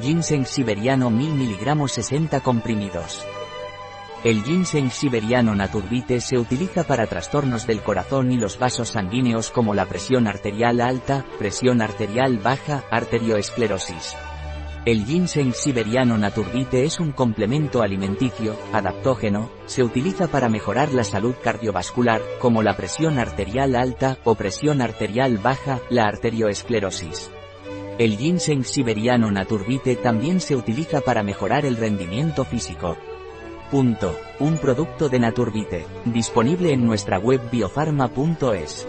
Ginseng siberiano 1000 mg 60 comprimidos. El ginseng siberiano Naturbite se utiliza para trastornos del corazón y los vasos sanguíneos como la presión arterial alta, presión arterial baja, arterioesclerosis. El ginseng siberiano Naturbite es un complemento alimenticio, adaptógeno, se utiliza para mejorar la salud cardiovascular, como la presión arterial alta o presión arterial baja, la arterioesclerosis. El ginseng siberiano Naturbite también se utiliza para mejorar el rendimiento físico. Punto. Un producto de Naturbite, disponible en nuestra web biofarma.es.